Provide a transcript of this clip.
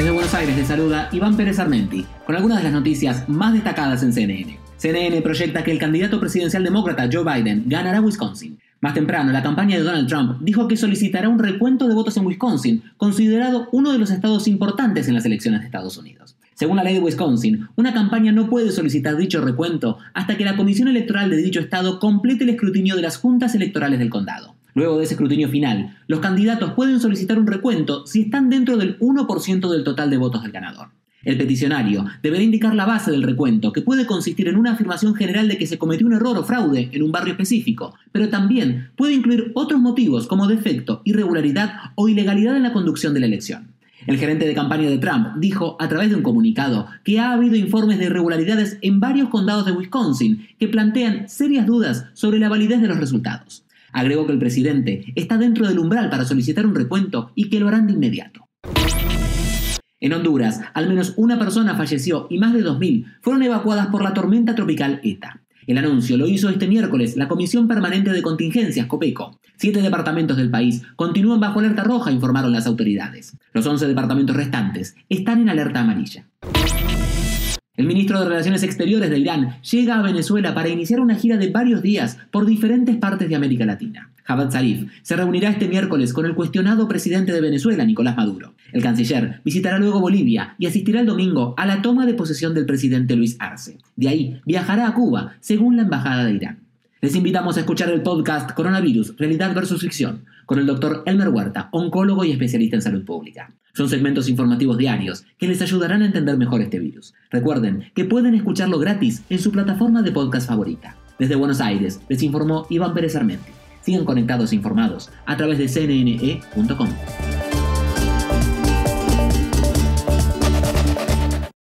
Desde Buenos Aires le saluda Iván Pérez Armenti con algunas de las noticias más destacadas en CNN. CNN proyecta que el candidato presidencial demócrata Joe Biden ganará Wisconsin. Más temprano, la campaña de Donald Trump dijo que solicitará un recuento de votos en Wisconsin, considerado uno de los estados importantes en las elecciones de Estados Unidos. Según la ley de Wisconsin, una campaña no puede solicitar dicho recuento hasta que la Comisión Electoral de dicho estado complete el escrutinio de las juntas electorales del condado. Luego de ese escrutinio final, los candidatos pueden solicitar un recuento si están dentro del 1% del total de votos del ganador. El peticionario deberá indicar la base del recuento, que puede consistir en una afirmación general de que se cometió un error o fraude en un barrio específico, pero también puede incluir otros motivos como defecto, irregularidad o ilegalidad en la conducción de la elección. El gerente de campaña de Trump dijo a través de un comunicado que ha habido informes de irregularidades en varios condados de Wisconsin que plantean serias dudas sobre la validez de los resultados. Agregó que el presidente está dentro del umbral para solicitar un recuento y que lo harán de inmediato. En Honduras, al menos una persona falleció y más de 2.000 fueron evacuadas por la tormenta tropical ETA. El anuncio lo hizo este miércoles la Comisión Permanente de Contingencias, COPECO. Siete departamentos del país continúan bajo alerta roja, informaron las autoridades. Los 11 departamentos restantes están en alerta amarilla. El ministro de Relaciones Exteriores de Irán llega a Venezuela para iniciar una gira de varios días por diferentes partes de América Latina. Javad Zarif se reunirá este miércoles con el cuestionado presidente de Venezuela, Nicolás Maduro. El canciller visitará luego Bolivia y asistirá el domingo a la toma de posesión del presidente Luis Arce. De ahí viajará a Cuba, según la Embajada de Irán. Les invitamos a escuchar el podcast Coronavirus, Realidad versus Ficción, con el doctor Elmer Huerta, oncólogo y especialista en salud pública. Son segmentos informativos diarios que les ayudarán a entender mejor este virus. Recuerden que pueden escucharlo gratis en su plataforma de podcast favorita. Desde Buenos Aires les informó Iván Pérez Armenti. Sigan conectados e informados a través de cnne.com.